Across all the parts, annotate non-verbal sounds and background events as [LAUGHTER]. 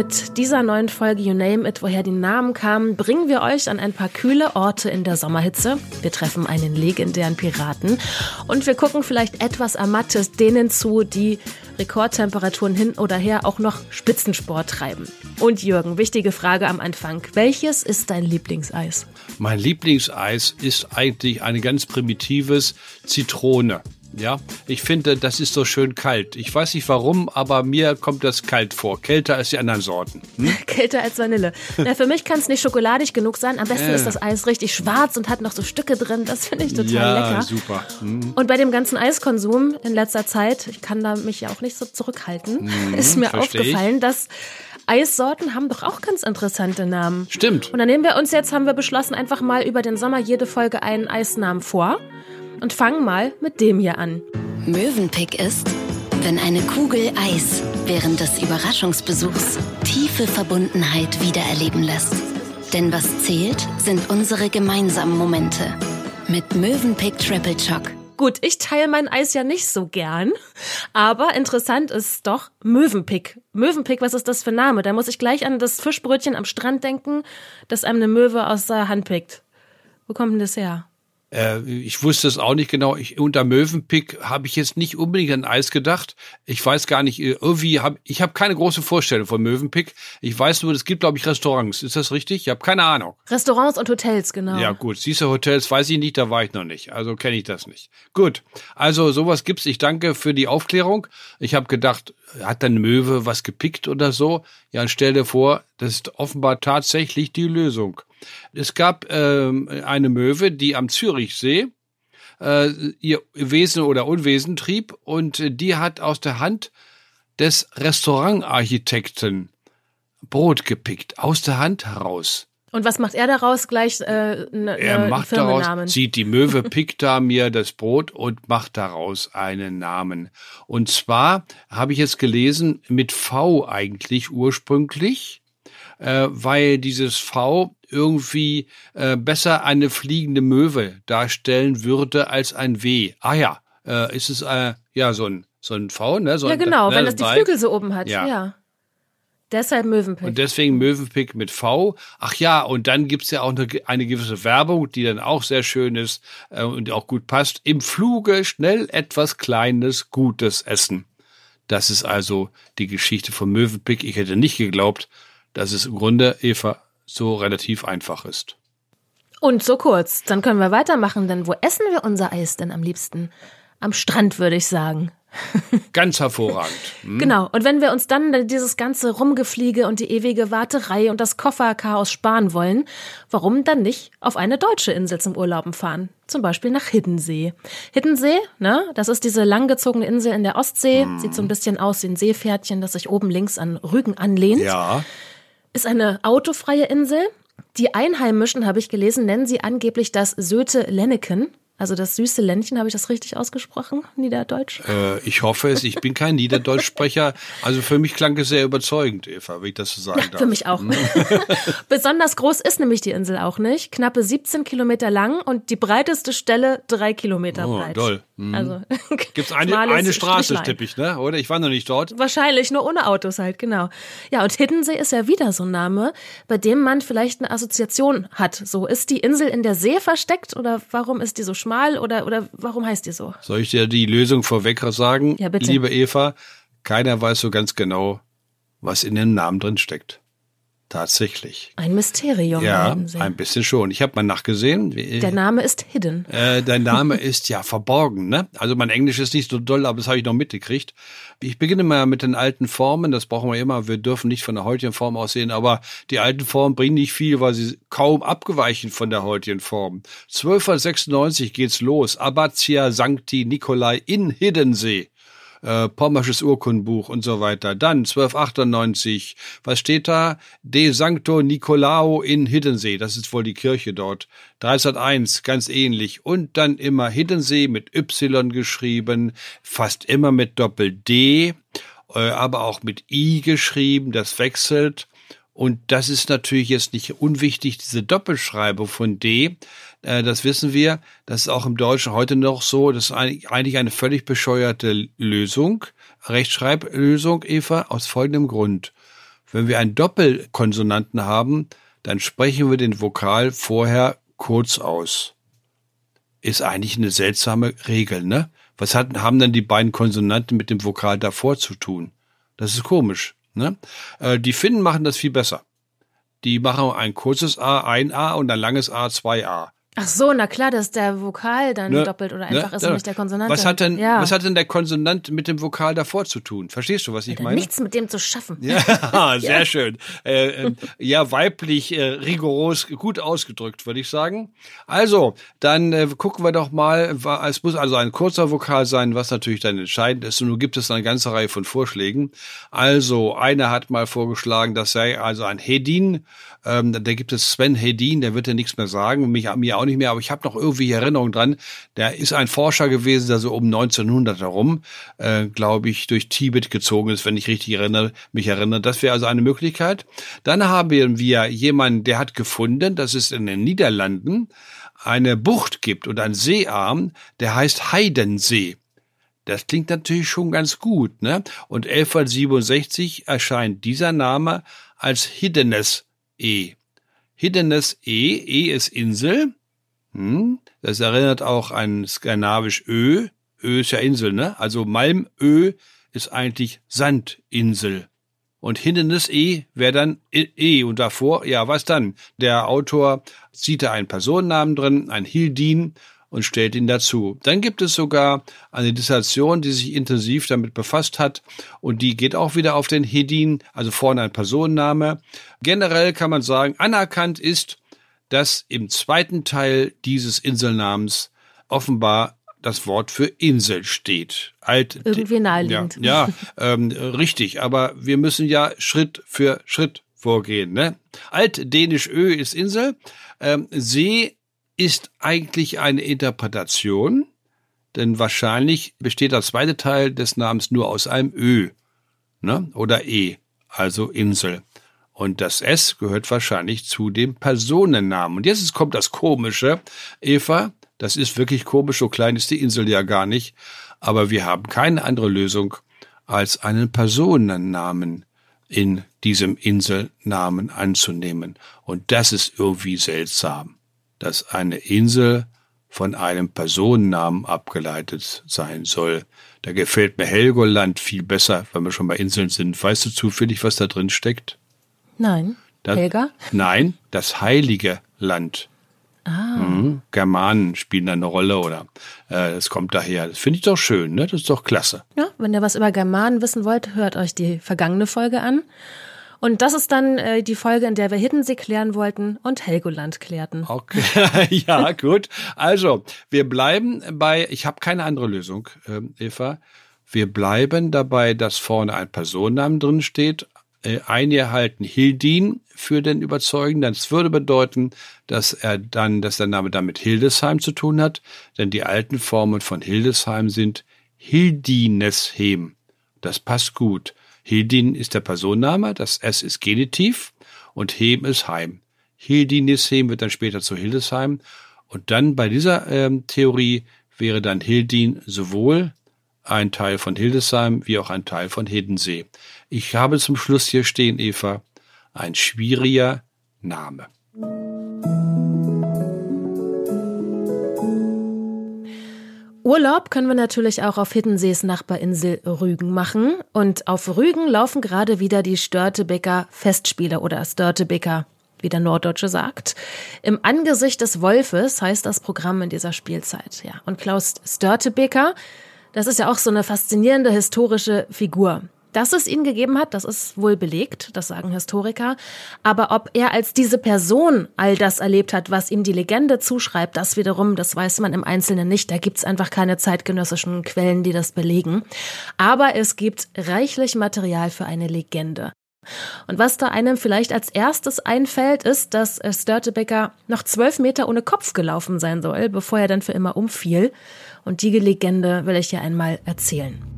mit dieser neuen Folge You Name It, woher die Namen kamen, bringen wir euch an ein paar kühle Orte in der Sommerhitze. Wir treffen einen legendären Piraten und wir gucken vielleicht etwas Ermattes denen zu, die Rekordtemperaturen hin oder her auch noch Spitzensport treiben. Und Jürgen, wichtige Frage am Anfang. Welches ist dein Lieblingseis? Mein Lieblingseis ist eigentlich ein ganz primitives Zitrone. Ja, ich finde, das ist so schön kalt. Ich weiß nicht warum, aber mir kommt das kalt vor. Kälter als die anderen Sorten. Hm? [LAUGHS] Kälter als Vanille. Na, für mich kann es nicht schokoladig genug sein. Am besten äh. ist das Eis richtig schwarz und hat noch so Stücke drin. Das finde ich total ja, lecker. super. Hm. Und bei dem ganzen Eiskonsum in letzter Zeit, ich kann da mich ja auch nicht so zurückhalten, hm, ist mir aufgefallen, ich. dass Eissorten haben doch auch ganz interessante Namen. Stimmt. Und dann nehmen wir uns jetzt, haben wir beschlossen, einfach mal über den Sommer jede Folge einen Eisnamen vor und fangen mal mit dem hier an. Möwenpick ist, wenn eine Kugel Eis während des Überraschungsbesuchs tiefe Verbundenheit wiedererleben lässt. Denn was zählt, sind unsere gemeinsamen Momente. Mit Möwenpick Triple Choc. Gut, ich teile mein Eis ja nicht so gern, aber interessant ist doch Möwenpick. Möwenpick, was ist das für ein Name? Da muss ich gleich an das Fischbrötchen am Strand denken, das einem eine Möwe aus der Hand pickt. Wo kommt denn das her? Äh, ich wusste es auch nicht genau. Ich, unter Möwenpick habe ich jetzt nicht unbedingt an Eis gedacht. Ich weiß gar nicht, äh, irgendwie habe ich habe keine große Vorstellung von Möwenpick. Ich weiß nur, es gibt, glaube ich, Restaurants. Ist das richtig? Ich habe keine Ahnung. Restaurants und Hotels, genau. Ja, gut. Siehste, Hotels weiß ich nicht, da war ich noch nicht. Also kenne ich das nicht. Gut. Also sowas gibt's. Ich danke für die Aufklärung. Ich habe gedacht, hat dann Möwe was gepickt oder so? Ja, und stell dir vor, das ist offenbar tatsächlich die Lösung. Es gab ähm, eine Möwe, die am Zürichsee äh, ihr Wesen oder Unwesen trieb und die hat aus der Hand des Restaurantarchitekten Brot gepickt, aus der Hand heraus. Und was macht er daraus gleich? Äh, ne, er macht daraus, zieht die Möwe, [LAUGHS] pickt da mir das Brot und macht daraus einen Namen. Und zwar habe ich jetzt gelesen mit V eigentlich ursprünglich, äh, weil dieses V irgendwie äh, besser eine fliegende Möwe darstellen würde als ein W. Ah ja, äh, ist es äh, ja so ein so ein V, ne? So ja genau, ein, wenn das die Flügel so oben hat. ja. ja. Deshalb Möwenpick. Und deswegen Möwenpick mit V. Ach ja, und dann gibt's ja auch eine, eine gewisse Werbung, die dann auch sehr schön ist äh, und auch gut passt. Im Fluge schnell etwas Kleines, Gutes essen. Das ist also die Geschichte von Möwenpick. Ich hätte nicht geglaubt, dass es im Grunde, Eva, so relativ einfach ist. Und so kurz. Dann können wir weitermachen, denn wo essen wir unser Eis denn am liebsten? Am Strand, würde ich sagen. [LAUGHS] Ganz hervorragend. Hm? Genau. Und wenn wir uns dann dieses ganze Rumgefliege und die ewige Warterei und das Kofferchaos sparen wollen, warum dann nicht auf eine deutsche Insel zum Urlauben fahren? Zum Beispiel nach Hiddensee. Hiddensee, ne, das ist diese langgezogene Insel in der Ostsee. Hm. Sieht so ein bisschen aus wie ein Seepferdchen, das sich oben links an Rügen anlehnt. Ja. Ist eine autofreie Insel. Die Einheimischen, habe ich gelesen, nennen sie angeblich das Söte Lenneken. Also das süße Ländchen, habe ich das richtig ausgesprochen, Niederdeutsch? Äh, ich hoffe es. Ich bin kein Niederdeutschsprecher. Also für mich klang es sehr überzeugend, Eva, wie ich das so sagen darf. Für mich auch. Mhm. [LAUGHS] Besonders groß ist nämlich die Insel auch nicht. Knappe 17 Kilometer lang und die breiteste Stelle drei Kilometer oh, breit. Toll. Mhm. Also [LAUGHS] gibt's eine, eine Straße, tippe ich, ne? Oder? Ich war noch nicht dort. Wahrscheinlich, nur ohne Autos halt, genau. Ja, und Hiddensee ist ja wieder so ein Name, bei dem man vielleicht eine Assoziation hat. So, ist die Insel in der See versteckt oder warum ist die so schmal? schmal oder, oder warum heißt die so? Soll ich dir die Lösung vorweg sagen? Ja, bitte. Liebe Eva, keiner weiß so ganz genau, was in dem Namen drin steckt. Tatsächlich. Ein Mysterium. Ja, ein bisschen schon. Ich habe mal nachgesehen. Der Name ist hidden. Äh, der Name [LAUGHS] ist ja verborgen. Ne? Also mein Englisch ist nicht so doll, aber das habe ich noch mitgekriegt. Ich beginne mal mit den alten Formen. Das brauchen wir immer. Wir dürfen nicht von der heutigen Form aussehen, aber die alten Formen bringen nicht viel, weil sie kaum abgeweichen von der heutigen Form. 1296 geht's los. Abbazia Sancti Nicolai in Hiddensee äh, Pommersches Urkundenbuch und so weiter. Dann 1298, was steht da? De Sancto Nicolao in Hiddensee, das ist wohl die Kirche dort. 1301, ganz ähnlich. Und dann immer Hiddensee mit Y geschrieben, fast immer mit Doppel-D, äh, aber auch mit I geschrieben, das wechselt. Und das ist natürlich jetzt nicht unwichtig, diese Doppelschreibung von D. Äh, das wissen wir. Das ist auch im Deutschen heute noch so. Das ist eigentlich eine völlig bescheuerte Lösung, Rechtschreiblösung, Eva, aus folgendem Grund. Wenn wir einen Doppelkonsonanten haben, dann sprechen wir den Vokal vorher kurz aus. Ist eigentlich eine seltsame Regel, ne? Was hat, haben denn die beiden Konsonanten mit dem Vokal davor zu tun? Das ist komisch, ne? Äh, die Finnen machen das viel besser. Die machen ein kurzes A, ein A und ein langes A, zwei A. Ach so, na klar, dass der Vokal dann ne, doppelt oder einfach ne, ist und nicht der Konsonant. Was hat denn, ja. was hat denn der Konsonant mit dem Vokal davor zu tun? Verstehst du, was ich meine? Nichts mit dem zu schaffen. Ja, [LAUGHS] [LAUGHS] sehr ja. schön. Äh, äh, ja, weiblich, äh, rigoros, gut ausgedrückt, würde ich sagen. Also, dann äh, gucken wir doch mal. Es muss also ein kurzer Vokal sein, was natürlich dann entscheidend ist. Und nun gibt es eine ganze Reihe von Vorschlägen. Also, einer hat mal vorgeschlagen, das sei also ein Hedin. Ähm, da gibt es Sven Hedin, der wird ja nichts mehr sagen, mich, mir auch nicht mehr, aber ich habe noch irgendwie Erinnerung dran. Der ist ein Forscher gewesen, der so um 1900 herum, äh, glaube ich, durch Tibet gezogen ist, wenn ich richtig erinnere, mich erinnere. Das wäre also eine Möglichkeit. Dann haben wir jemanden, der hat gefunden, dass es in den Niederlanden eine Bucht gibt und ein Seearm, der heißt Heidensee. Das klingt natürlich schon ganz gut, ne? Und 1167 erscheint dieser Name als Hiddenes E. Hiddenes E, E ist Insel. Hm, das erinnert auch an skandinavisch Ö. Ö ist ja Insel, ne? Also Malmö ist eigentlich Sandinsel. Und Hindernis E wäre dann E, e und davor, ja, was dann? Der Autor zieht da einen Personennamen drin, ein Hildin und stellt ihn dazu. Dann gibt es sogar eine Dissertation, die sich intensiv damit befasst hat und die geht auch wieder auf den Hedin, also vorne ein Personenname. Generell kann man sagen, anerkannt ist, dass im zweiten Teil dieses Inselnamens offenbar das Wort für Insel steht. Alt, Irgendwie naheliegend. Ja, ja ähm, richtig. Aber wir müssen ja Schritt für Schritt vorgehen. Ne? Altdänisch Ö ist Insel. Ähm, See ist eigentlich eine Interpretation, denn wahrscheinlich besteht der zweite Teil des Namens nur aus einem Ö ne? oder E, also Insel. Und das S gehört wahrscheinlich zu dem Personennamen. Und jetzt kommt das Komische, Eva, das ist wirklich komisch, so klein ist die Insel ja gar nicht, aber wir haben keine andere Lösung als einen Personennamen in diesem Inselnamen anzunehmen. Und das ist irgendwie seltsam dass eine Insel von einem Personennamen abgeleitet sein soll. Da gefällt mir Helgoland viel besser, wenn wir schon bei Inseln sind. Weißt du zufällig, was da drin steckt? Nein. Das, Helga? Nein, das heilige Land. Ah. Mhm. Germanen spielen da eine Rolle oder äh, das kommt daher. Das finde ich doch schön, ne? Das ist doch klasse. Ja, wenn ihr was über Germanen wissen wollt, hört euch die vergangene Folge an. Und das ist dann äh, die Folge, in der wir Hiddensee klären wollten und Helgoland klärten. Okay, [LAUGHS] ja, gut. Also, wir bleiben bei, ich habe keine andere Lösung, äh, Eva. Wir bleiben dabei, dass vorne ein Personennamen drin steht. Äh, einige halten Hildin für den Überzeugenden. Das würde bedeuten, dass er dann, dass der Name dann mit Hildesheim zu tun hat, denn die alten Formen von Hildesheim sind Hildinesheim. Das passt gut. Hildin ist der Personenname, das S ist Genitiv und Hem ist Heim. Hildinisheim wird dann später zu Hildesheim. Und dann bei dieser ähm, Theorie wäre dann Hildin sowohl ein Teil von Hildesheim wie auch ein Teil von Hiddensee. Ich habe zum Schluss hier stehen, Eva, ein schwieriger Name. Urlaub können wir natürlich auch auf Hiddensees Nachbarinsel Rügen machen. Und auf Rügen laufen gerade wieder die Störtebeker Festspiele oder Störtebeker, wie der Norddeutsche sagt. Im Angesicht des Wolfes heißt das Programm in dieser Spielzeit. Ja. Und Klaus Störtebeker, das ist ja auch so eine faszinierende historische Figur. Dass es ihn gegeben hat, das ist wohl belegt, das sagen Historiker. Aber ob er als diese Person all das erlebt hat, was ihm die Legende zuschreibt, das wiederum, das weiß man im Einzelnen nicht. Da gibt's einfach keine zeitgenössischen Quellen, die das belegen. Aber es gibt reichlich Material für eine Legende. Und was da einem vielleicht als erstes einfällt, ist, dass Störtebeker noch zwölf Meter ohne Kopf gelaufen sein soll, bevor er dann für immer umfiel. Und die Legende will ich dir einmal erzählen.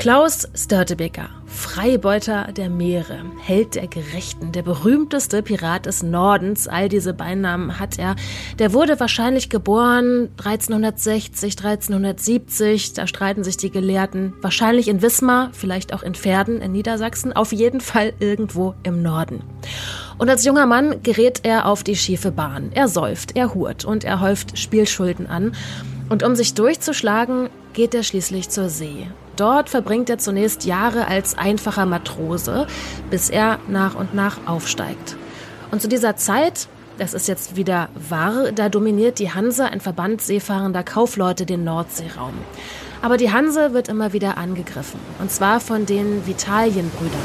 Klaus Störtebeker, Freibeuter der Meere, Held der Gerechten, der berühmteste Pirat des Nordens, all diese Beinamen hat er. Der wurde wahrscheinlich geboren 1360, 1370, da streiten sich die Gelehrten. Wahrscheinlich in Wismar, vielleicht auch in Pferden in Niedersachsen, auf jeden Fall irgendwo im Norden. Und als junger Mann gerät er auf die schiefe Bahn. Er säuft, er hurt und er häuft Spielschulden an. Und um sich durchzuschlagen, geht er schließlich zur See. Dort verbringt er zunächst Jahre als einfacher Matrose, bis er nach und nach aufsteigt. Und zu dieser Zeit, das ist jetzt wieder wahr, da dominiert die Hanse, ein Verband seefahrender Kaufleute, den Nordseeraum. Aber die Hanse wird immer wieder angegriffen, und zwar von den Vitalienbrüdern.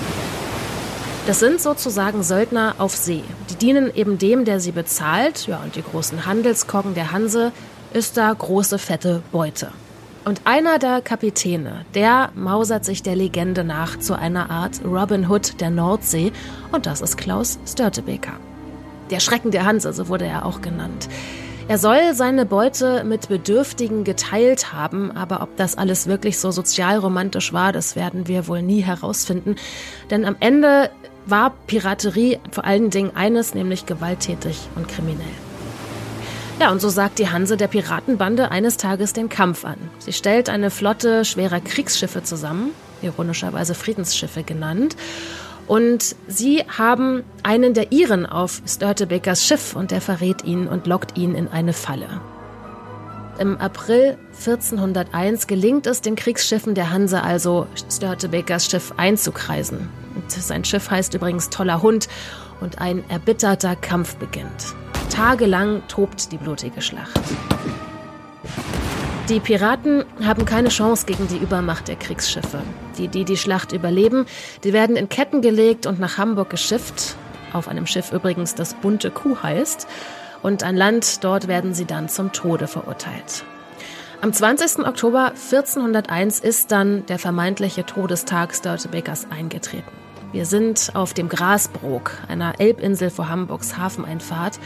Das sind sozusagen Söldner auf See. Die dienen eben dem, der sie bezahlt, ja, und die großen Handelskoggen der Hanse ist da große fette Beute. Und einer der Kapitäne, der mausert sich der Legende nach zu einer Art Robin Hood der Nordsee und das ist Klaus Störtebeker. Der Schrecken der Hanse, so wurde er auch genannt. Er soll seine Beute mit Bedürftigen geteilt haben, aber ob das alles wirklich so sozialromantisch war, das werden wir wohl nie herausfinden. Denn am Ende war Piraterie vor allen Dingen eines, nämlich gewalttätig und kriminell. Ja, und so sagt die Hanse der Piratenbande eines Tages den Kampf an. Sie stellt eine Flotte schwerer Kriegsschiffe zusammen, ironischerweise Friedensschiffe genannt. Und sie haben einen der ihren auf Störtebekers Schiff und der verrät ihn und lockt ihn in eine Falle. Im April 1401 gelingt es den Kriegsschiffen der Hanse also, Störtebekers Schiff einzukreisen. Und sein Schiff heißt übrigens Toller Hund und ein erbitterter Kampf beginnt. Tagelang tobt die blutige Schlacht. Die Piraten haben keine Chance gegen die Übermacht der Kriegsschiffe. Die, die die Schlacht überleben, die werden in Ketten gelegt und nach Hamburg geschifft. Auf einem Schiff übrigens, das bunte Kuh heißt. Und an Land, dort werden sie dann zum Tode verurteilt. Am 20. Oktober 1401 ist dann der vermeintliche Todestag Störtebekers eingetreten. Wir sind auf dem Grasbrook, einer Elbinsel vor Hamburgs Hafeneinfahrt.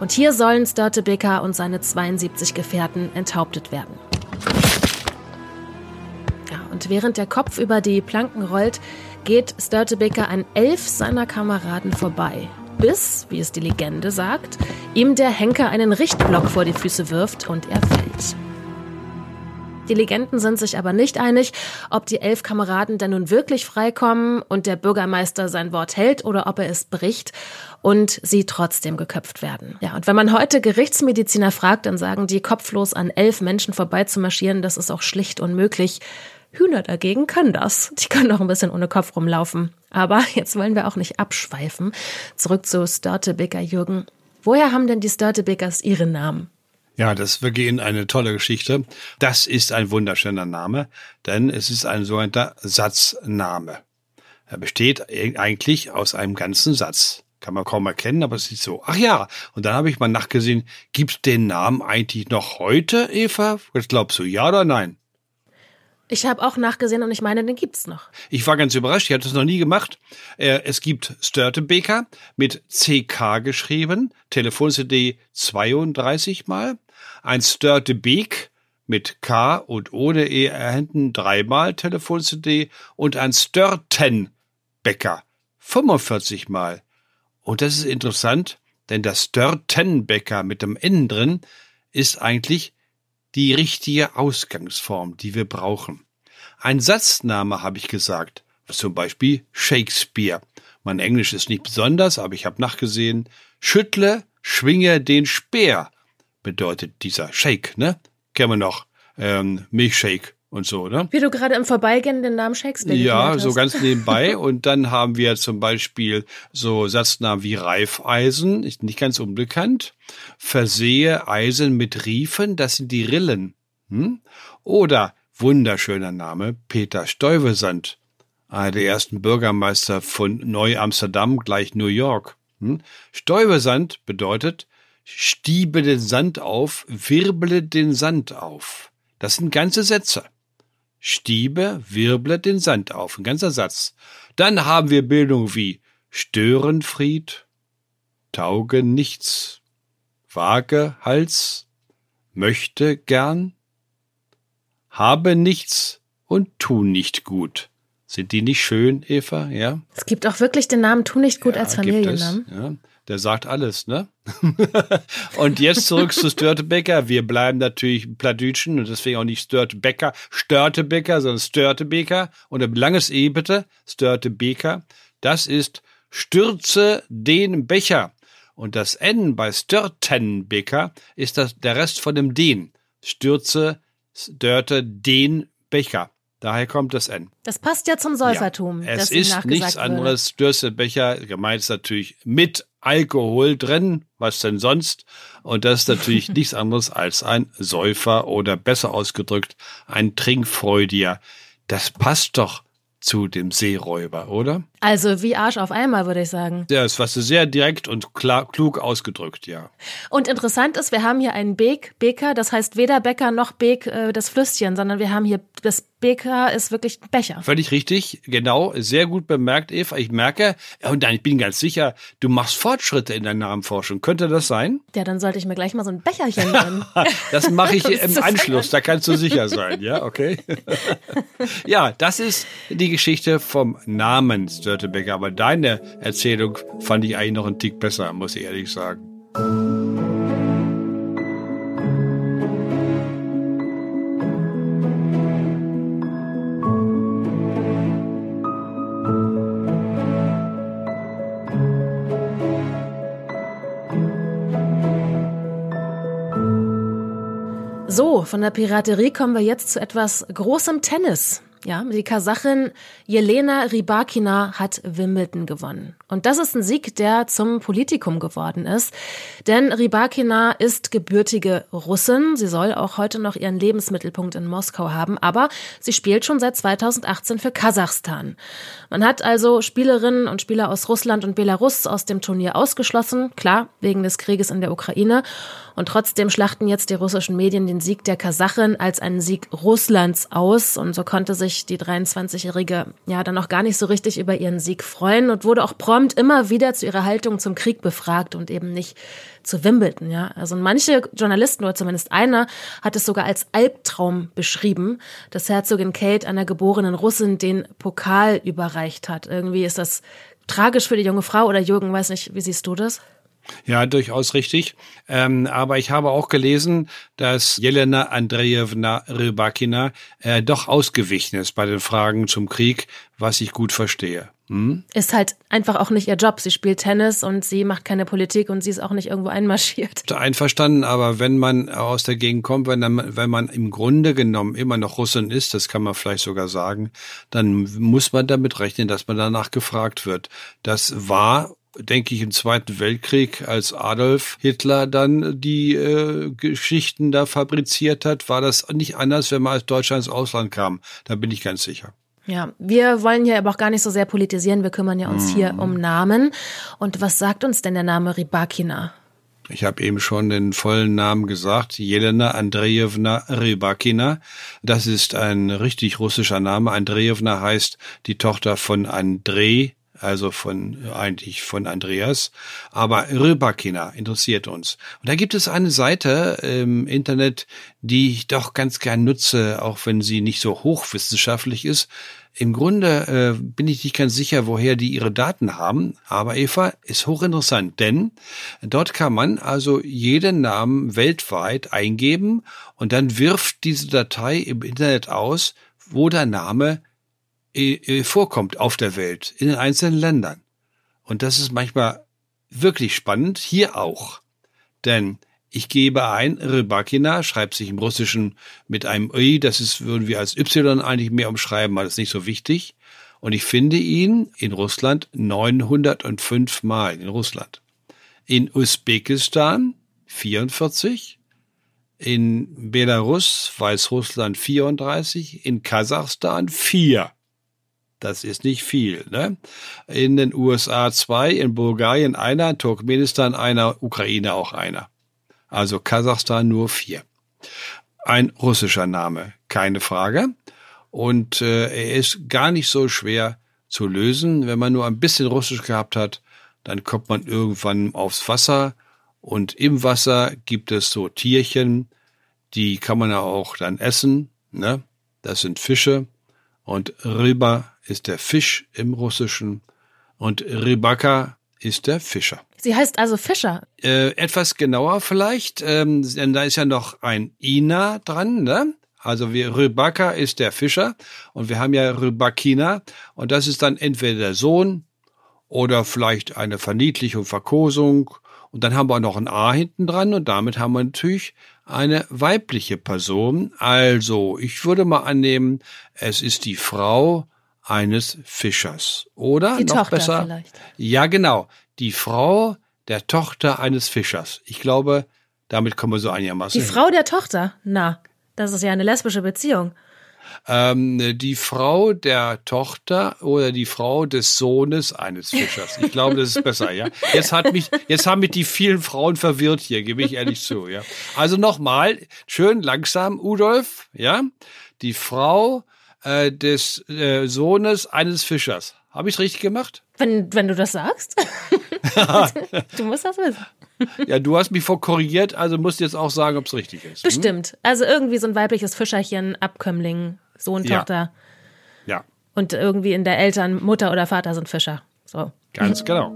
Und hier sollen Störtebeker und seine 72 Gefährten enthauptet werden. Ja, und während der Kopf über die Planken rollt, geht Störtebeker an elf seiner Kameraden vorbei. Bis, wie es die Legende sagt, ihm der Henker einen Richtblock vor die Füße wirft und er fällt. Die Legenden sind sich aber nicht einig, ob die elf Kameraden denn nun wirklich freikommen und der Bürgermeister sein Wort hält oder ob er es bricht und sie trotzdem geköpft werden. Ja, und wenn man heute Gerichtsmediziner fragt, dann sagen die kopflos an elf Menschen vorbeizumarschieren, das ist auch schlicht unmöglich. Hühner dagegen können das. Die können auch ein bisschen ohne Kopf rumlaufen. Aber jetzt wollen wir auch nicht abschweifen. Zurück zu Störtebeker Jürgen. Woher haben denn die Störtebekers ihre Namen? Ja, das ist wirklich eine tolle Geschichte. Das ist ein wunderschöner Name, denn es ist ein sogenannter Satzname. Er besteht eigentlich aus einem ganzen Satz. Kann man kaum erkennen, aber es ist so. Ach ja, und dann habe ich mal nachgesehen, gibt's den Namen eigentlich noch heute, Eva? Was glaubst du, ja oder nein? Ich habe auch nachgesehen und ich meine, den gibt's noch. Ich war ganz überrascht, ich hatte es noch nie gemacht. Äh, es gibt Störtebeker mit CK geschrieben, Telefon-CD 32 mal ein Störtebeek mit K und ohne E hinten dreimal Telefon-CD und ein Störtenbecker 45 Mal. Und das ist interessant, denn das Störtenbecker mit dem N drin ist eigentlich die richtige Ausgangsform, die wir brauchen. Ein Satzname habe ich gesagt, zum Beispiel Shakespeare. Mein Englisch ist nicht besonders, aber ich habe nachgesehen. Schüttle, schwinge den Speer bedeutet dieser Shake, ne? Kennen wir noch. Ähm, Milchshake und so, ne? Wie du gerade im Vorbeigehen den Namen Shakespeare Ja, so ganz nebenbei. [LAUGHS] und dann haben wir zum Beispiel so Satznamen wie Reifeisen, ist nicht ganz unbekannt. Versehe Eisen mit Riefen, das sind die Rillen. Hm? Oder wunderschöner Name, Peter Stuyvesant, einer der ersten Bürgermeister von Neu-Amsterdam, gleich New York. Hm? Stuyvesant bedeutet stiebe den Sand auf, wirble den Sand auf. Das sind ganze Sätze. Stiebe, wirble den Sand auf. Ein ganzer Satz. Dann haben wir Bildung wie Störenfried, tauge nichts, vage Hals, möchte gern, habe nichts, und tu nicht gut. Sind die nicht schön, Eva? Ja. Es gibt auch wirklich den Namen Tu nicht gut ja, als Familiennamen. Ja, der sagt alles, ne? [LAUGHS] und jetzt zurück zu Störtebecker. Wir bleiben natürlich Plattdütschen und deswegen auch nicht Störtebecker, Störtebecker, sondern Störtebeker. Und ein langes E bitte, Störtebeker. Das ist Stürze den Becher. Und das N bei Störtenbeker ist das, der Rest von dem Den. Stürze, Störte den Becher. Daher kommt das N. Das passt ja zum Säufertum. Ja, es ist nichts anderes. Stürzebecher, gemeint ist natürlich mit Alkohol drin, was denn sonst? Und das ist natürlich [LAUGHS] nichts anderes als ein Säufer oder besser ausgedrückt ein Trinkfreudier. Das passt doch zu dem Seeräuber, oder? Also wie Arsch auf einmal, würde ich sagen. Ja, das war sehr direkt und klar, klug ausgedrückt, ja. Und interessant ist, wir haben hier einen Beek, Beker, das heißt weder Bäcker noch Beek äh, das Flüsschen, sondern wir haben hier das Beker ist wirklich ein Becher. Völlig richtig, genau, sehr gut bemerkt, Eva. Ich merke, und ich bin ganz sicher, du machst Fortschritte in der Namenforschung. Könnte das sein? Ja, dann sollte ich mir gleich mal so ein Becherchen nehmen. [LAUGHS] das mache ich [LAUGHS] im Anschluss, da kannst du sicher sein, ja, okay. [LAUGHS] ja, das ist die Geschichte vom Namen Störtebecker, aber deine Erzählung fand ich eigentlich noch einen Tick besser, muss ich ehrlich sagen. So, von der Piraterie kommen wir jetzt zu etwas großem Tennis. Ja, die Kasachin Jelena Rybakina hat Wimbledon gewonnen. Und das ist ein Sieg, der zum Politikum geworden ist. Denn Rybakina ist gebürtige Russin. Sie soll auch heute noch ihren Lebensmittelpunkt in Moskau haben. Aber sie spielt schon seit 2018 für Kasachstan. Man hat also Spielerinnen und Spieler aus Russland und Belarus aus dem Turnier ausgeschlossen. Klar, wegen des Krieges in der Ukraine. Und trotzdem schlachten jetzt die russischen Medien den Sieg der Kasachin als einen Sieg Russlands aus. Und so konnte sich die 23-Jährige ja dann auch gar nicht so richtig über ihren Sieg freuen und wurde auch prompt immer wieder zu ihrer Haltung zum Krieg befragt und eben nicht zu Wimbledon, ja. Also manche Journalisten oder zumindest einer hat es sogar als Albtraum beschrieben, dass Herzogin Kate einer geborenen Russin den Pokal überreicht hat. Irgendwie ist das tragisch für die junge Frau oder Jürgen, weiß nicht, wie siehst du das? Ja, durchaus richtig. Ähm, aber ich habe auch gelesen, dass Jelena Andrejewna Rybakina äh, doch ausgewichen ist bei den Fragen zum Krieg, was ich gut verstehe. Hm? Ist halt einfach auch nicht ihr Job. Sie spielt Tennis und sie macht keine Politik und sie ist auch nicht irgendwo einmarschiert. Einverstanden, aber wenn man aus der Gegend kommt, wenn, dann, wenn man im Grunde genommen immer noch Russin ist, das kann man vielleicht sogar sagen, dann muss man damit rechnen, dass man danach gefragt wird. Das war denke ich, im Zweiten Weltkrieg, als Adolf Hitler dann die äh, Geschichten da fabriziert hat, war das nicht anders, wenn man als Deutschland ins Ausland kam. Da bin ich ganz sicher. Ja, wir wollen hier aber auch gar nicht so sehr politisieren. Wir kümmern ja uns hier um Namen. Und was sagt uns denn der Name Rybakina? Ich habe eben schon den vollen Namen gesagt, Jelena Andrejewna Rybakina. Das ist ein richtig russischer Name. Andrejewna heißt die Tochter von Andrei also von eigentlich von Andreas, aber Rybakina interessiert uns. Und da gibt es eine Seite im Internet, die ich doch ganz gern nutze, auch wenn sie nicht so hochwissenschaftlich ist. Im Grunde äh, bin ich nicht ganz sicher, woher die ihre Daten haben, aber Eva ist hochinteressant, denn dort kann man also jeden Namen weltweit eingeben und dann wirft diese Datei im Internet aus, wo der Name äh, äh, vorkommt auf der Welt, in den einzelnen Ländern. Und das ist manchmal wirklich spannend, hier auch. Denn ich gebe ein, Rybakina schreibt sich im Russischen mit einem Ö, das ist, würden wir als Y eigentlich mehr umschreiben, weil das ist nicht so wichtig. Und ich finde ihn in Russland 905 Mal in Russland. In Usbekistan 44, in Belarus, Weißrussland 34, in Kasachstan 4. Das ist nicht viel. Ne? In den USA zwei, in Bulgarien einer, in Turkmenistan einer, Ukraine auch einer. Also Kasachstan nur vier. Ein russischer Name, keine Frage. Und äh, er ist gar nicht so schwer zu lösen. Wenn man nur ein bisschen Russisch gehabt hat, dann kommt man irgendwann aufs Wasser. Und im Wasser gibt es so Tierchen, die kann man ja auch dann essen. Ne? Das sind Fische. Und Ryba ist der Fisch im Russischen und Rybaka ist der Fischer. Sie heißt also Fischer. Äh, etwas genauer vielleicht, ähm, denn da ist ja noch ein Ina dran, ne? Also wir, Rybaka ist der Fischer und wir haben ja Rybakina und das ist dann entweder der Sohn oder vielleicht eine Verniedlichung, Verkosung und dann haben wir noch ein A hinten dran und damit haben wir natürlich eine weibliche Person. Also ich würde mal annehmen, es ist die Frau eines Fischers. Oder die noch Tochter besser? vielleicht. Ja, genau. Die Frau der Tochter eines Fischers. Ich glaube, damit kommen wir so einigermaßen. Die hin. Frau der Tochter? Na, das ist ja eine lesbische Beziehung. Ähm, die Frau der Tochter oder die Frau des Sohnes eines Fischers. Ich glaube, das ist besser, ja. Jetzt hat mich, jetzt haben mich die vielen Frauen verwirrt hier, gebe ich ehrlich zu, ja. Also nochmal, schön langsam, Udolf, ja. Die Frau äh, des äh, Sohnes eines Fischers. Habe ich es richtig gemacht? [LAUGHS] Wenn, wenn du das sagst. [LAUGHS] du musst das wissen. Ja, du hast mich vor korrigiert, also musst jetzt auch sagen, ob es richtig ist. Hm? Bestimmt. Also irgendwie so ein weibliches Fischerchen, Abkömmling, Sohn, Ja. Tochter. Ja, Und irgendwie in der Eltern, Mutter oder Vater sind Fischer. So. ganz genau.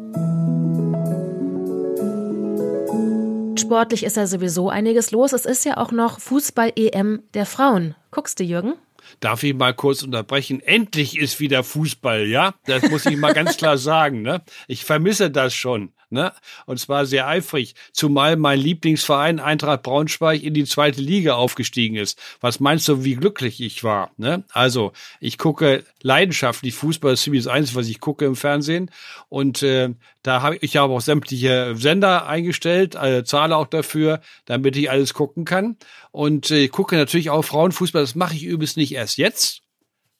Sportlich ist ja sowieso einiges los. Es ist ja auch noch Fußball-EM der Frauen. Guckst du, Jürgen? Darf ich mal kurz unterbrechen? Endlich ist wieder Fußball, ja? Das muss ich mal ganz klar sagen, ne? Ich vermisse das schon, ne? Und zwar sehr eifrig, zumal mein Lieblingsverein Eintracht Braunschweig in die zweite Liga aufgestiegen ist. Was meinst du, wie glücklich ich war, ne? Also, ich gucke leidenschaftlich Fußball, das ist ziemlich das Einzige, was ich gucke im Fernsehen und äh, da habe ich, ich habe auch sämtliche Sender eingestellt, äh, zahle auch dafür, damit ich alles gucken kann. Und äh, ich gucke natürlich auch Frauenfußball. Das mache ich übrigens nicht erst jetzt,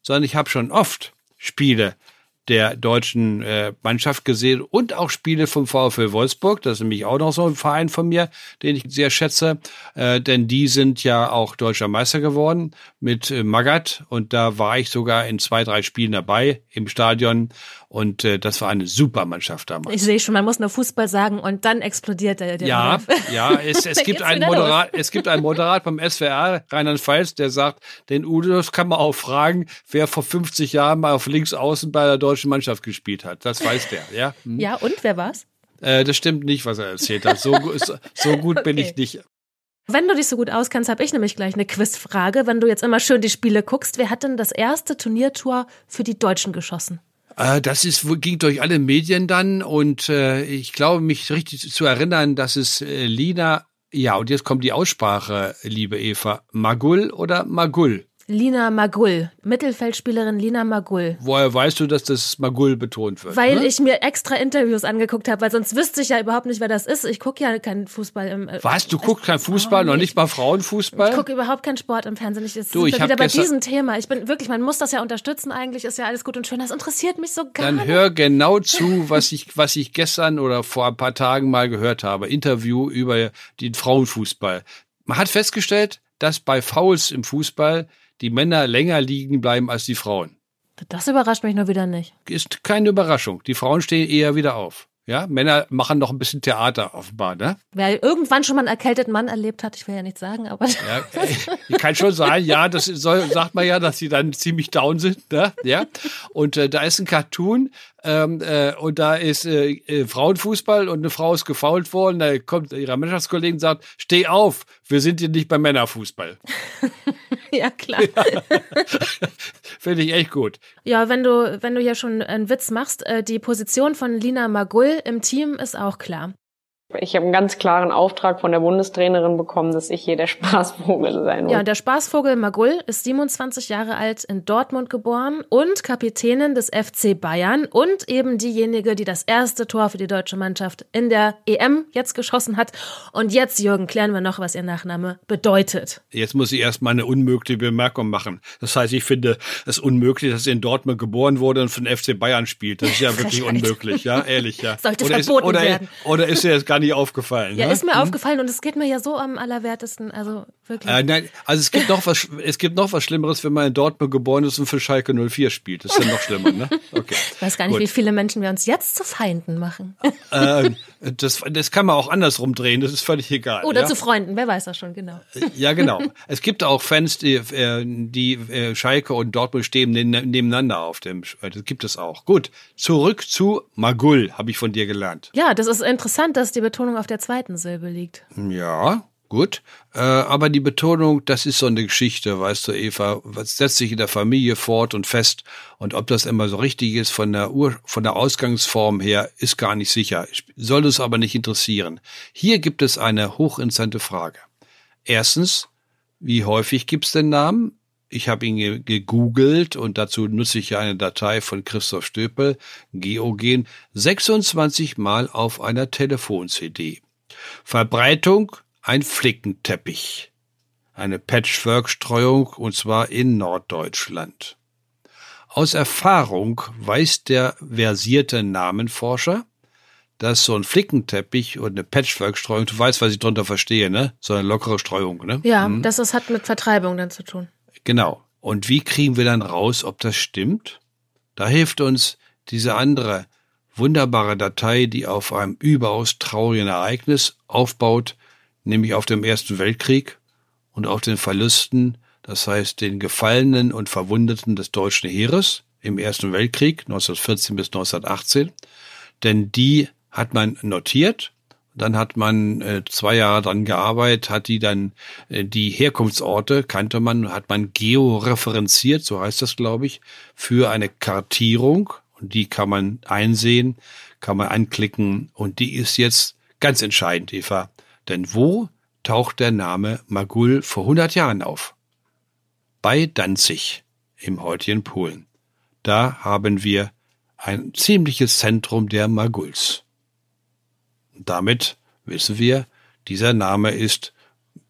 sondern ich habe schon oft Spiele der deutschen äh, Mannschaft gesehen und auch Spiele vom VfL Wolfsburg. Das ist nämlich auch noch so ein Verein von mir, den ich sehr schätze, äh, denn die sind ja auch deutscher Meister geworden mit äh, Magath und da war ich sogar in zwei, drei Spielen dabei im Stadion und äh, das war eine super Mannschaft damals. Ich sehe schon, man muss nur Fußball sagen und dann explodiert der, der Ja, Rudolf. [LAUGHS] ja, es, es gibt einen Moderat, es gibt einen Moderat beim SWR Rheinland-Pfalz, der sagt, den Udo das kann man auch fragen, wer vor 50 Jahren mal auf links außen bei der deutschen Mannschaft gespielt hat. Das weiß der, ja. Hm. Ja, und wer war's? Äh, das stimmt nicht, was er erzählt hat. So, so, so gut bin Okay. ich nicht. Wenn du dich so gut auskennst, habe ich nämlich gleich eine Quizfrage. Wenn du jetzt immer schön die Spiele guckst, wer hat denn das erste Turniertor für die Deutschen geschossen? Äh, das ist, ging durch alle Medien dann und äh, ich glaube, mich richtig zu erinnern, dass es äh, Lina, ja, und jetzt kommt die Aussprache, liebe Eva, Magul oder Magul? Lina Magull, Mittelfeldspielerin Lina Magull. Woher weißt du, dass das Magul betont wird? Weil ne? ich mir extra Interviews angeguckt habe, weil sonst wüsste ich ja überhaupt nicht, wer das ist. Ich gucke ja keinen Fußball im. äh, Was? Du guckst kein Fußball, noch nicht mal Frauenfußball? Ich gucke überhaupt keinen Sport im Fernsehen. Ich, jetzt Du, ich wieder bei diesem Thema. Ich bin wirklich, man muss das ja unterstützen eigentlich, ist ja alles gut und schön. Das interessiert mich so gar Dann nicht. hör genau zu, was ich, was ich gestern oder vor ein paar Tagen mal gehört habe. Interview über den Frauenfußball. Man hat festgestellt, dass bei Fouls im Fußball die Männer länger liegen bleiben als die Frauen. Das überrascht mich nur wieder nicht. Ist keine Überraschung. Die Frauen stehen eher wieder auf. Ja, Männer machen noch ein bisschen Theater offenbar, ne? Wer irgendwann schon mal einen erkälteten Mann erlebt hat, ich will ja nichts sagen, aber Ja, [LAUGHS] äh, kann schon sein, ja, das soll, sagt man ja, dass sie dann ziemlich down sind, ne? Ja. Und äh, da ist ein Cartoon ähm, äh, und da ist äh, äh, Frauenfußball und eine Frau ist gefault worden. Da kommt ihre Mannschaftskollegen und sagt: Steh auf, wir sind hier nicht beim Männerfußball. [LAUGHS] ja klar. [LAUGHS] Finde ich echt gut. Ja, wenn du, wenn du hier schon einen Witz machst, äh, die Position von Lina Magull im Team ist auch klar. Ich habe einen ganz klaren Auftrag von der Bundestrainerin bekommen, dass ich hier der [LAUGHS] Spaßvogel sein muss. Ja, der Spaßvogel Magull ist 27 Jahre alt, in Dortmund geboren und Kapitänin des FC Bayern und eben diejenige, die das erste Tor für die deutsche Mannschaft in der EM jetzt geschossen hat. Und jetzt, Jürgen, klären wir noch, was ihr Nachname bedeutet. Jetzt muss ich erstmal eine unmögliche Bemerkung machen. Das heißt, ich finde es unmöglich, dass sie in Dortmund geboren wurde und für den FC Bayern spielt. Das ist ja [LAUGHS] wirklich unmöglich, ja, ehrlich, ja. Sollte oder ist, verboten oder, werden. Oder ist sie jetzt ganz gar nicht aufgefallen. Ja, ne? ist mir aufgefallen und es geht mir ja so am allerwertesten. Also wirklich. Äh, nein, also es gibt noch was, es gibt noch was Schlimmeres, wenn man in Dortmund geboren ist und für Schalke 04 spielt. Das ist ja noch schlimmer, ne? Okay. ich weiß gar nicht, gut. wie viele Menschen wir uns jetzt zu Feinden machen. Ähm, das, das kann man auch andersrum drehen, das ist völlig egal. Oder ja? zu Freunden, wer weiß das schon genau. Ja, genau. Es gibt auch Fans, die, äh, die äh, Schalke und Dortmund stehen neben- nebeneinander auf dem. äh, Das gibt es auch. Gut, zurück zu Magul, habe ich von dir gelernt. Ja, das ist interessant, dass die Betonung auf der zweiten Silbe liegt. Ja, gut. Äh, aber die Betonung, das ist so eine Geschichte, weißt du, Eva, was setzt sich in der Familie fort und fest. Und ob das immer so richtig ist von der Ur, von der Ausgangsform her, ist gar nicht sicher. Soll es aber nicht interessieren. Hier gibt es eine hochinteressante Frage. Erstens, wie häufig gibt's den Namen? Ich habe ihn ge- gegoogelt und dazu nutze ich ja eine Datei von Christoph Stöpel, Geogen, 26 Mal auf einer Telefon-CD. Verbreitung ein Flickenteppich. Eine Patchwork-Streuung und zwar in Norddeutschland. Aus Erfahrung weiß der versierte Namenforscher, dass so ein Flickenteppich und eine Patchwork-Streuung, du weißt, was ich darunter verstehe, ne? So eine lockere Streuung, ne? Ja, das ist, hat mit Vertreibung dann zu tun. Genau. Und wie kriegen wir dann raus, ob das stimmt? Da hilft uns diese andere wunderbare Datei, die auf einem überaus traurigen Ereignis aufbaut, nämlich auf dem Ersten Weltkrieg und auf den Verlusten, das heißt den Gefallenen und Verwundeten des deutschen Heeres im Ersten Weltkrieg 1914 bis 1918. Denn die hat man notiert dann hat man äh, zwei Jahre dran gearbeitet, hat die dann äh, die Herkunftsorte kannte man, hat man georeferenziert, so heißt das, glaube ich, für eine Kartierung und die kann man einsehen, kann man anklicken und die ist jetzt ganz entscheidend, Eva. Denn wo taucht der Name Magul vor 100 Jahren auf? Bei Danzig im heutigen Polen. Da haben wir ein ziemliches Zentrum der Maguls. Damit wissen wir, dieser Name ist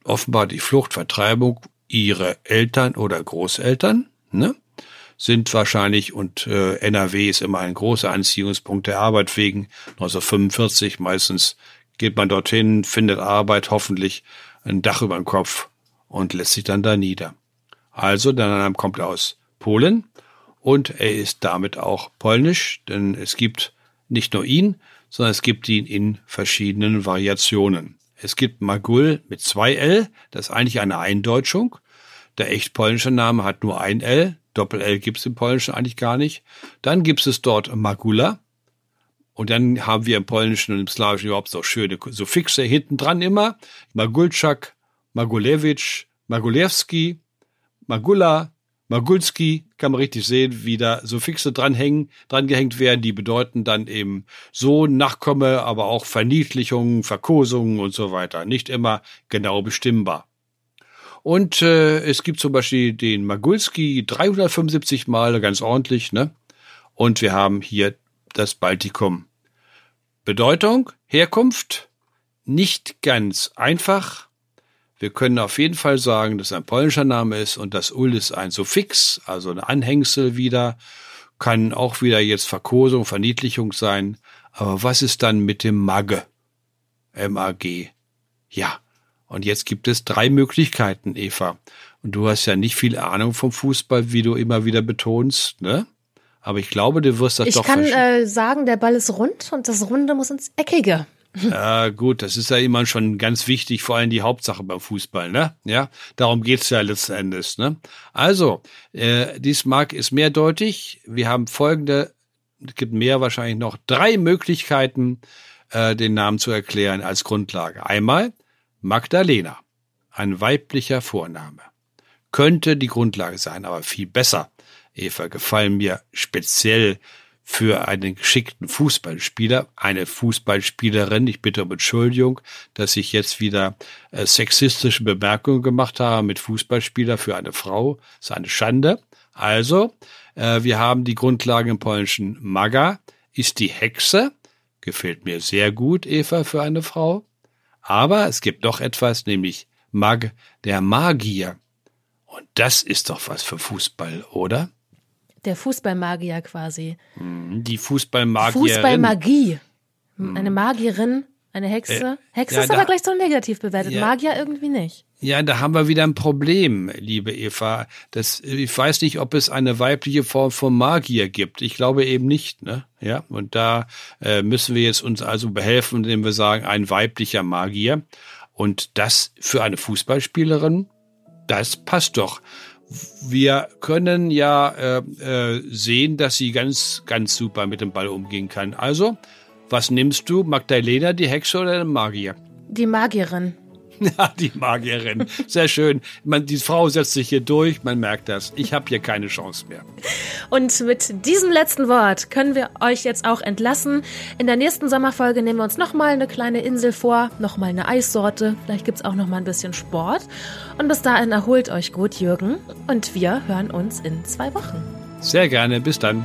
offenbar die Fluchtvertreibung ihre Eltern oder Großeltern, ne? sind wahrscheinlich und äh, NRW ist immer ein großer Anziehungspunkt der Arbeit wegen 1945 meistens geht man dorthin, findet Arbeit, hoffentlich ein Dach über dem Kopf und lässt sich dann da nieder. Also der Name kommt aus Polen und er ist damit auch polnisch, denn es gibt nicht nur ihn, sondern es gibt ihn in verschiedenen Variationen. Es gibt Magul mit zwei L, das ist eigentlich eine Eindeutschung. Der echt polnische Name hat nur ein L, Doppel-L gibt es im Polnischen eigentlich gar nicht. Dann gibt es dort Magula. Und dann haben wir im Polnischen und im Slawischen überhaupt so schöne Suffixe hinten dran immer. Magulczak, Magulewitsch, Magulewski, Magula, Magulski, kann man richtig sehen, wie da Suffixe dranhängen, drangehängt werden, die bedeuten dann eben Sohn, Nachkomme, aber auch Verniedlichungen, Verkosungen und so weiter. Nicht immer genau bestimmbar. Und äh, es gibt zum Beispiel den Magulski 375 Mal, ganz ordentlich, ne? Und wir haben hier das Baltikum. Bedeutung, Herkunft, nicht ganz einfach. Wir können auf jeden Fall sagen, dass ein polnischer Name ist und das Ul ist ein Suffix, also ein Anhängsel wieder, kann auch wieder jetzt Verkosung, Verniedlichung sein. Aber was ist dann mit dem Magge? M-A-G. Ja. Und jetzt gibt es drei Möglichkeiten, Eva. Und du hast ja nicht viel Ahnung vom Fußball, wie du immer wieder betonst, ne? Aber ich glaube, du wirst das Ich doch kann verstehen. äh, sagen, der Ball ist rund und das Runde muss ins Eckige. [LAUGHS] Ja, gut, das ist ja immer schon ganz wichtig, vor allem die Hauptsache beim Fußball, ne? Ja, darum geht's ja letzten Endes, ne? Also, äh, dies Mark ist mehrdeutig. Wir haben folgende, es gibt mehr wahrscheinlich noch, drei Möglichkeiten, äh, den Namen zu erklären als Grundlage. Einmal Magdalena, ein weiblicher Vorname. Könnte die Grundlage sein, aber viel besser. Eva, gefallen mir speziell für einen geschickten Fußballspieler, eine Fußballspielerin. Ich bitte um Entschuldigung, dass ich jetzt wieder äh, sexistische Bemerkungen gemacht habe mit Fußballspieler für eine Frau. Das ist eine Schande. Also, äh, wir haben die Grundlagen im Polnischen. Maga ist die Hexe. Gefällt mir sehr gut, Eva, für eine Frau. Aber es gibt noch etwas, nämlich Mag, der Magier. Und das ist doch was für Fußball, oder? Der Fußballmagier quasi. Die Fußballmagierin. Fußballmagie. Eine Magierin, Eine Hexe? Äh, Hexe ja, ist aber gleich so negativ bewertet. Ja, Magier irgendwie nicht. Ja, da haben wir wieder ein Problem, liebe Eva. Das, ich weiß nicht, ob es eine weibliche Form von Magier gibt. Ich glaube eben nicht, ne? Ja, und da äh, müssen wir jetzt uns also behelfen, indem wir sagen, ein weiblicher Magier. Und das für eine Fußballspielerin, das passt doch. Wir können ja äh, äh, sehen, dass sie ganz, ganz super mit dem Ball umgehen kann. Also, was nimmst du, Magdalena, die Hexe oder den Magier? Die Magierin. [LAUGHS] Ja, die Magierin. Sehr schön. Man, die Frau setzt sich hier durch, man merkt das. Ich habe hier keine Chance mehr. Und mit diesem letzten Wort können wir euch jetzt auch entlassen. In der nächsten Sommerfolge nehmen wir uns nochmal eine kleine Insel vor, nochmal eine Eissorte. Vielleicht gibt es auch nochmal ein bisschen Sport. Und bis dahin erholt euch gut, Jürgen. Und wir hören uns in zwei Wochen. Sehr gerne. Bis dann.